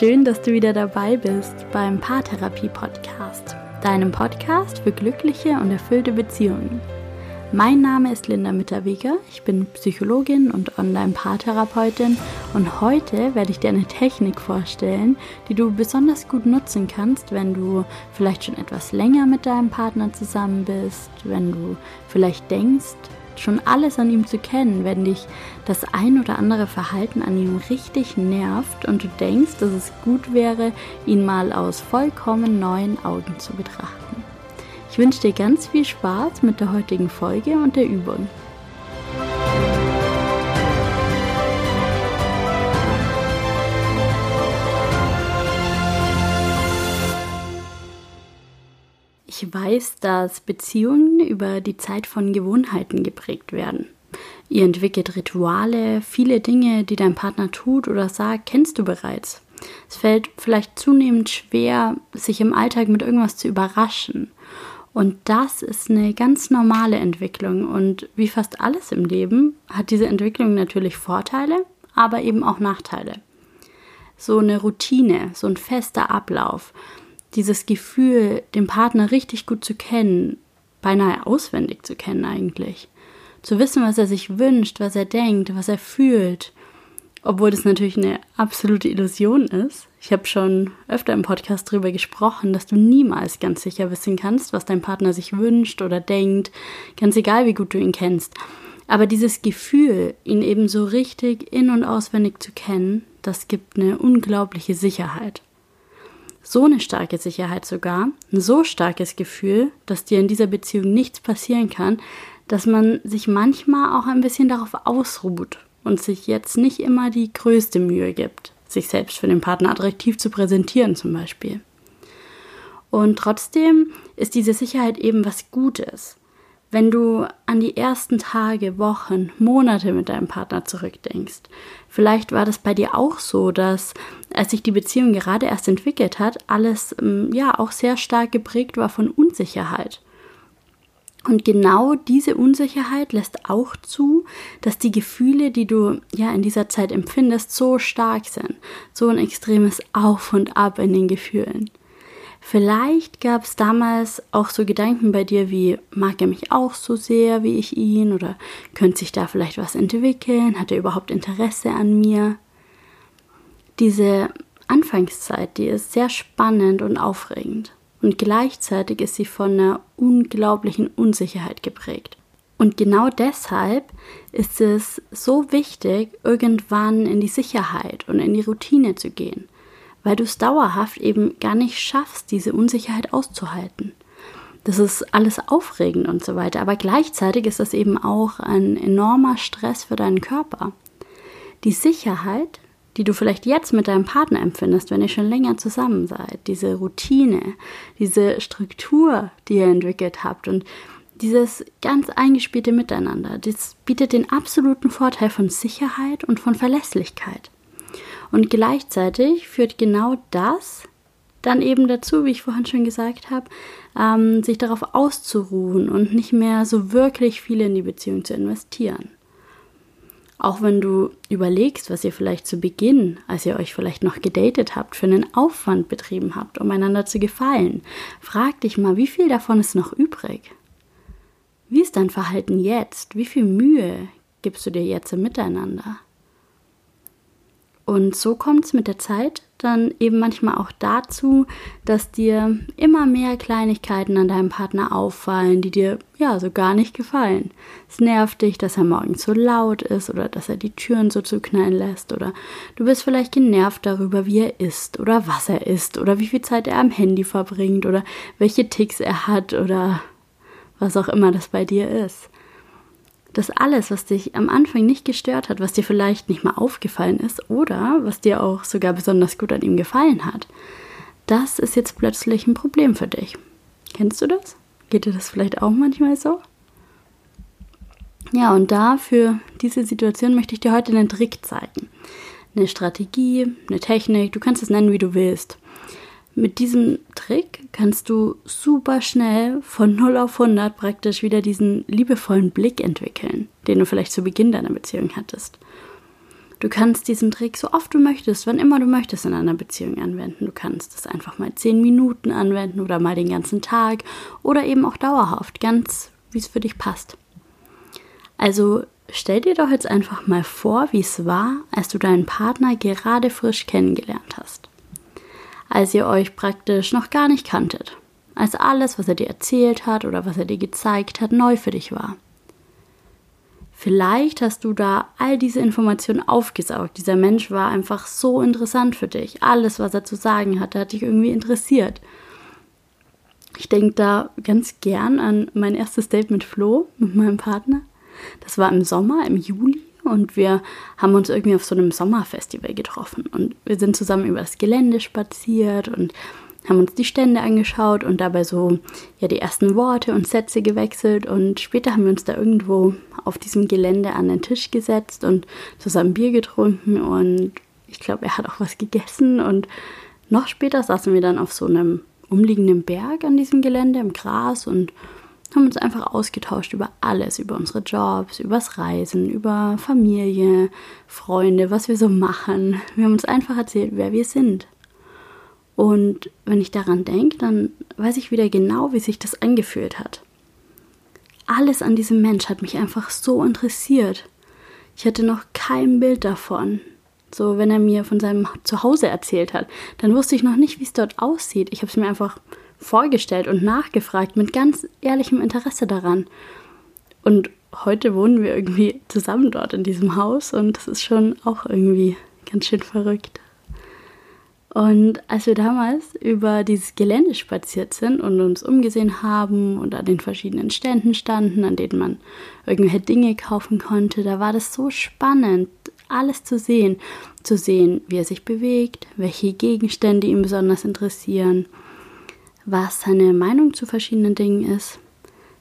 Schön, dass du wieder dabei bist beim Paartherapie-Podcast, deinem Podcast für glückliche und erfüllte Beziehungen. Mein Name ist Linda Mitterweger, ich bin Psychologin und Online-Paartherapeutin und heute werde ich dir eine Technik vorstellen, die du besonders gut nutzen kannst, wenn du vielleicht schon etwas länger mit deinem Partner zusammen bist, wenn du vielleicht denkst, schon alles an ihm zu kennen, wenn dich das ein oder andere Verhalten an ihm richtig nervt und du denkst, dass es gut wäre, ihn mal aus vollkommen neuen Augen zu betrachten. Ich wünsche dir ganz viel Spaß mit der heutigen Folge und der Übung. Weiß, dass Beziehungen über die Zeit von Gewohnheiten geprägt werden. Ihr entwickelt Rituale, viele Dinge, die dein Partner tut oder sagt, kennst du bereits. Es fällt vielleicht zunehmend schwer, sich im Alltag mit irgendwas zu überraschen. Und das ist eine ganz normale Entwicklung. Und wie fast alles im Leben hat diese Entwicklung natürlich Vorteile, aber eben auch Nachteile. So eine Routine, so ein fester Ablauf, dieses Gefühl, den Partner richtig gut zu kennen, beinahe auswendig zu kennen eigentlich. Zu wissen, was er sich wünscht, was er denkt, was er fühlt. Obwohl das natürlich eine absolute Illusion ist. Ich habe schon öfter im Podcast darüber gesprochen, dass du niemals ganz sicher wissen kannst, was dein Partner sich wünscht oder denkt, ganz egal wie gut du ihn kennst. Aber dieses Gefühl, ihn eben so richtig in und auswendig zu kennen, das gibt eine unglaubliche Sicherheit so eine starke Sicherheit sogar, ein so starkes Gefühl, dass dir in dieser Beziehung nichts passieren kann, dass man sich manchmal auch ein bisschen darauf ausruht und sich jetzt nicht immer die größte Mühe gibt, sich selbst für den Partner attraktiv zu präsentieren zum Beispiel. Und trotzdem ist diese Sicherheit eben was Gutes. Wenn du an die ersten Tage, Wochen, Monate mit deinem Partner zurückdenkst, vielleicht war das bei dir auch so, dass als sich die Beziehung gerade erst entwickelt hat, alles ähm, ja auch sehr stark geprägt war von Unsicherheit. Und genau diese Unsicherheit lässt auch zu, dass die Gefühle, die du ja in dieser Zeit empfindest, so stark sind. So ein extremes Auf und Ab in den Gefühlen. Vielleicht gab es damals auch so Gedanken bei dir wie, mag er mich auch so sehr wie ich ihn oder könnte sich da vielleicht was entwickeln? Hat er überhaupt Interesse an mir? Diese Anfangszeit, die ist sehr spannend und aufregend und gleichzeitig ist sie von einer unglaublichen Unsicherheit geprägt. Und genau deshalb ist es so wichtig, irgendwann in die Sicherheit und in die Routine zu gehen weil du es dauerhaft eben gar nicht schaffst, diese Unsicherheit auszuhalten. Das ist alles aufregend und so weiter, aber gleichzeitig ist das eben auch ein enormer Stress für deinen Körper. Die Sicherheit, die du vielleicht jetzt mit deinem Partner empfindest, wenn ihr schon länger zusammen seid, diese Routine, diese Struktur, die ihr entwickelt habt und dieses ganz eingespielte Miteinander, das bietet den absoluten Vorteil von Sicherheit und von Verlässlichkeit. Und gleichzeitig führt genau das dann eben dazu, wie ich vorhin schon gesagt habe, ähm, sich darauf auszuruhen und nicht mehr so wirklich viel in die Beziehung zu investieren. Auch wenn du überlegst, was ihr vielleicht zu Beginn, als ihr euch vielleicht noch gedatet habt, für einen Aufwand betrieben habt, um einander zu gefallen, frag dich mal, wie viel davon ist noch übrig? Wie ist dein Verhalten jetzt? Wie viel Mühe gibst du dir jetzt im Miteinander? Und so kommt es mit der Zeit dann eben manchmal auch dazu, dass dir immer mehr Kleinigkeiten an deinem Partner auffallen, die dir ja so gar nicht gefallen. Es nervt dich, dass er morgens so laut ist oder dass er die Türen so zuknallen lässt oder du bist vielleicht genervt darüber, wie er isst oder was er isst oder wie viel Zeit er am Handy verbringt oder welche Ticks er hat oder was auch immer das bei dir ist dass alles, was dich am Anfang nicht gestört hat, was dir vielleicht nicht mal aufgefallen ist oder was dir auch sogar besonders gut an ihm gefallen hat, das ist jetzt plötzlich ein Problem für dich. Kennst du das? Geht dir das vielleicht auch manchmal so? Ja, und da für diese Situation möchte ich dir heute einen Trick zeigen. Eine Strategie, eine Technik, du kannst es nennen, wie du willst. Mit diesem Trick kannst du super schnell von 0 auf 100 praktisch wieder diesen liebevollen Blick entwickeln, den du vielleicht zu Beginn deiner Beziehung hattest. Du kannst diesen Trick so oft du möchtest, wann immer du möchtest in einer Beziehung anwenden. Du kannst es einfach mal zehn Minuten anwenden oder mal den ganzen Tag oder eben auch dauerhaft, ganz wie es für dich passt. Also stell dir doch jetzt einfach mal vor, wie es war, als du deinen Partner gerade frisch kennengelernt hast. Als ihr euch praktisch noch gar nicht kanntet. Als alles, was er dir erzählt hat oder was er dir gezeigt hat, neu für dich war. Vielleicht hast du da all diese Informationen aufgesaugt. Dieser Mensch war einfach so interessant für dich. Alles, was er zu sagen hatte, hat dich irgendwie interessiert. Ich denke da ganz gern an mein erstes Date mit Flo, mit meinem Partner. Das war im Sommer, im Juli. Und wir haben uns irgendwie auf so einem Sommerfestival getroffen. Und wir sind zusammen über das Gelände spaziert und haben uns die Stände angeschaut und dabei so ja die ersten Worte und Sätze gewechselt. Und später haben wir uns da irgendwo auf diesem Gelände an den Tisch gesetzt und zusammen Bier getrunken. Und ich glaube, er hat auch was gegessen. Und noch später saßen wir dann auf so einem umliegenden Berg an diesem Gelände im Gras und haben uns einfach ausgetauscht über alles, über unsere Jobs, übers Reisen, über Familie, Freunde, was wir so machen. Wir haben uns einfach erzählt, wer wir sind. Und wenn ich daran denke, dann weiß ich wieder genau, wie sich das angefühlt hat. Alles an diesem Mensch hat mich einfach so interessiert. Ich hatte noch kein Bild davon. So, wenn er mir von seinem Zuhause erzählt hat, dann wusste ich noch nicht, wie es dort aussieht. Ich habe es mir einfach vorgestellt und nachgefragt mit ganz ehrlichem Interesse daran. Und heute wohnen wir irgendwie zusammen dort in diesem Haus und das ist schon auch irgendwie ganz schön verrückt. Und als wir damals über dieses Gelände spaziert sind und uns umgesehen haben und an den verschiedenen Ständen standen, an denen man irgendwelche Dinge kaufen konnte, da war das so spannend, alles zu sehen. Zu sehen, wie er sich bewegt, welche Gegenstände ihn besonders interessieren, was seine Meinung zu verschiedenen Dingen ist.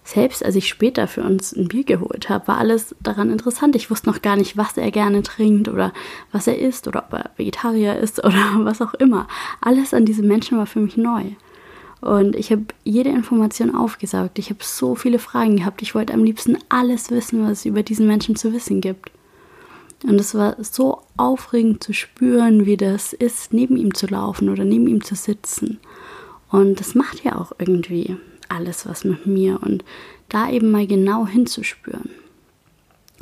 Selbst als ich später für uns ein Bier geholt habe, war alles daran interessant. Ich wusste noch gar nicht, was er gerne trinkt oder was er isst oder ob er Vegetarier ist oder was auch immer. Alles an diesem Menschen war für mich neu. Und ich habe jede Information aufgesaugt. Ich habe so viele Fragen gehabt. Ich wollte am liebsten alles wissen, was es über diesen Menschen zu wissen gibt. Und es war so aufregend zu spüren, wie das ist, neben ihm zu laufen oder neben ihm zu sitzen. Und das macht ja auch irgendwie alles was mit mir und da eben mal genau hinzuspüren.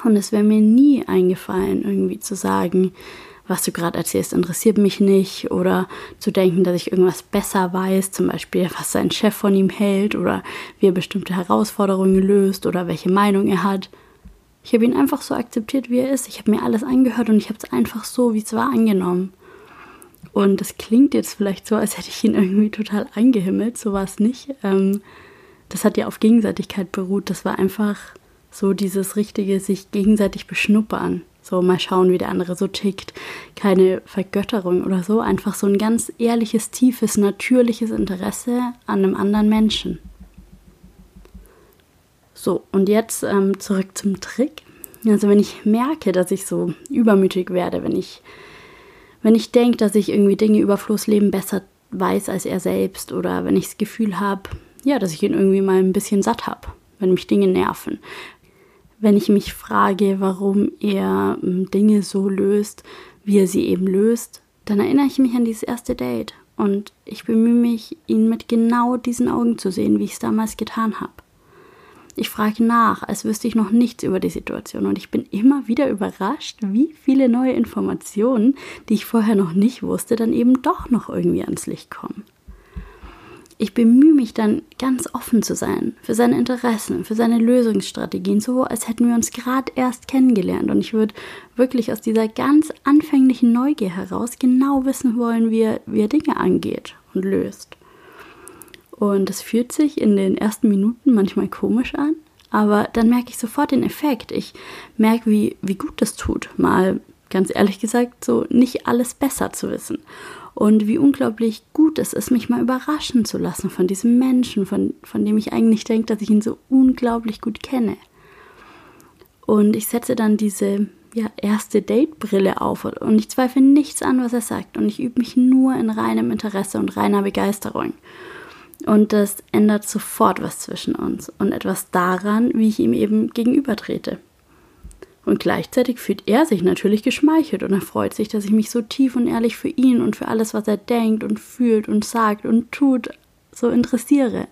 Und es wäre mir nie eingefallen, irgendwie zu sagen, was du gerade erzählst, interessiert mich nicht oder zu denken, dass ich irgendwas besser weiß, zum Beispiel, was sein Chef von ihm hält oder wie er bestimmte Herausforderungen löst oder welche Meinung er hat. Ich habe ihn einfach so akzeptiert, wie er ist. Ich habe mir alles angehört und ich habe es einfach so, wie es war, angenommen. Und das klingt jetzt vielleicht so, als hätte ich ihn irgendwie total eingehimmelt. So war es nicht. Ähm, das hat ja auf Gegenseitigkeit beruht. Das war einfach so dieses richtige sich gegenseitig beschnuppern. So mal schauen, wie der andere so tickt. Keine Vergötterung oder so. Einfach so ein ganz ehrliches, tiefes, natürliches Interesse an einem anderen Menschen. So, und jetzt ähm, zurück zum Trick. Also wenn ich merke, dass ich so übermütig werde, wenn ich wenn ich denke, dass ich irgendwie Dinge über Flo's Leben besser weiß als er selbst oder wenn ich das Gefühl habe, ja, dass ich ihn irgendwie mal ein bisschen satt habe, wenn mich Dinge nerven. Wenn ich mich frage, warum er hm, Dinge so löst, wie er sie eben löst, dann erinnere ich mich an dieses erste Date und ich bemühe mich, ihn mit genau diesen Augen zu sehen, wie ich es damals getan habe. Ich frage nach, als wüsste ich noch nichts über die Situation und ich bin immer wieder überrascht, wie viele neue Informationen, die ich vorher noch nicht wusste, dann eben doch noch irgendwie ans Licht kommen. Ich bemühe mich dann ganz offen zu sein für seine Interessen, für seine Lösungsstrategien, so als hätten wir uns gerade erst kennengelernt. Und ich würde wirklich aus dieser ganz anfänglichen Neugier heraus genau wissen wollen, wie er, wie er Dinge angeht und löst. Und es fühlt sich in den ersten Minuten manchmal komisch an, aber dann merke ich sofort den Effekt. Ich merke, wie, wie gut das tut, mal ganz ehrlich gesagt, so nicht alles besser zu wissen. Und wie unglaublich gut es ist, mich mal überraschen zu lassen von diesem Menschen, von, von dem ich eigentlich denke, dass ich ihn so unglaublich gut kenne. Und ich setze dann diese ja, erste Date-Brille auf und ich zweifle nichts an, was er sagt. Und ich übe mich nur in reinem Interesse und reiner Begeisterung. Und das ändert sofort was zwischen uns und etwas daran, wie ich ihm eben gegenübertrete. Und gleichzeitig fühlt er sich natürlich geschmeichelt und er freut sich, dass ich mich so tief und ehrlich für ihn und für alles, was er denkt und fühlt und sagt und tut, so interessiere.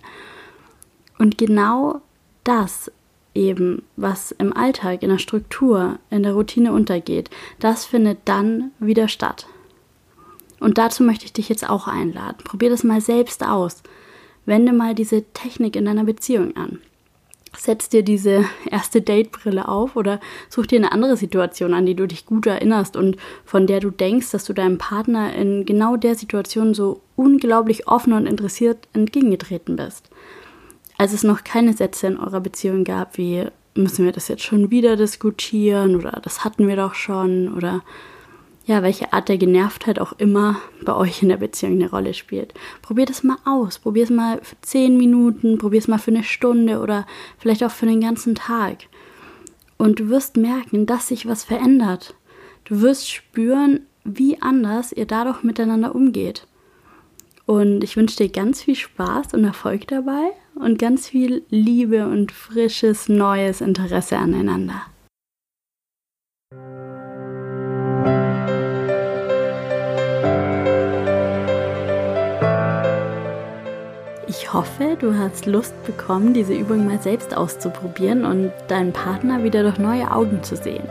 Und genau das eben, was im Alltag, in der Struktur, in der Routine untergeht, das findet dann wieder statt. Und dazu möchte ich dich jetzt auch einladen. Probier das mal selbst aus. Wende mal diese Technik in deiner Beziehung an setz dir diese erste Datebrille auf oder such dir eine andere Situation an, die du dich gut erinnerst und von der du denkst, dass du deinem Partner in genau der Situation so unglaublich offen und interessiert entgegengetreten bist. Als es noch keine Sätze in eurer Beziehung gab, wie müssen wir das jetzt schon wieder diskutieren oder das hatten wir doch schon oder ja, welche Art der Genervtheit auch immer bei euch in der Beziehung eine Rolle spielt. Probiert es mal aus. Probiert es mal für zehn Minuten, probiert es mal für eine Stunde oder vielleicht auch für den ganzen Tag. Und du wirst merken, dass sich was verändert. Du wirst spüren, wie anders ihr dadurch miteinander umgeht. Und ich wünsche dir ganz viel Spaß und Erfolg dabei und ganz viel Liebe und frisches, neues Interesse aneinander. Hoffe, du hast Lust bekommen, diese Übung mal selbst auszuprobieren und deinen Partner wieder durch neue Augen zu sehen.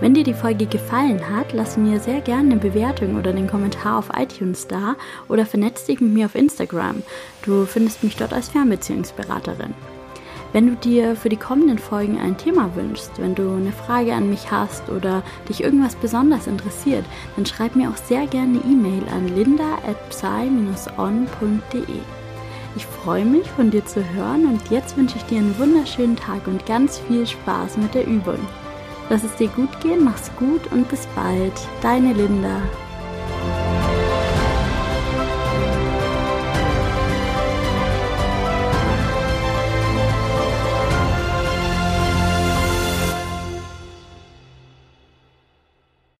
Wenn dir die Folge gefallen hat, lass mir sehr gerne eine Bewertung oder einen Kommentar auf iTunes da oder vernetz dich mit mir auf Instagram. Du findest mich dort als Fernbeziehungsberaterin. Wenn du dir für die kommenden Folgen ein Thema wünschst, wenn du eine Frage an mich hast oder dich irgendwas besonders interessiert, dann schreib mir auch sehr gerne eine E-Mail an linda at psy-on.de. Ich freue mich, von dir zu hören und jetzt wünsche ich dir einen wunderschönen Tag und ganz viel Spaß mit der Übung. Lass es dir gut gehen, mach's gut und bis bald. Deine Linda.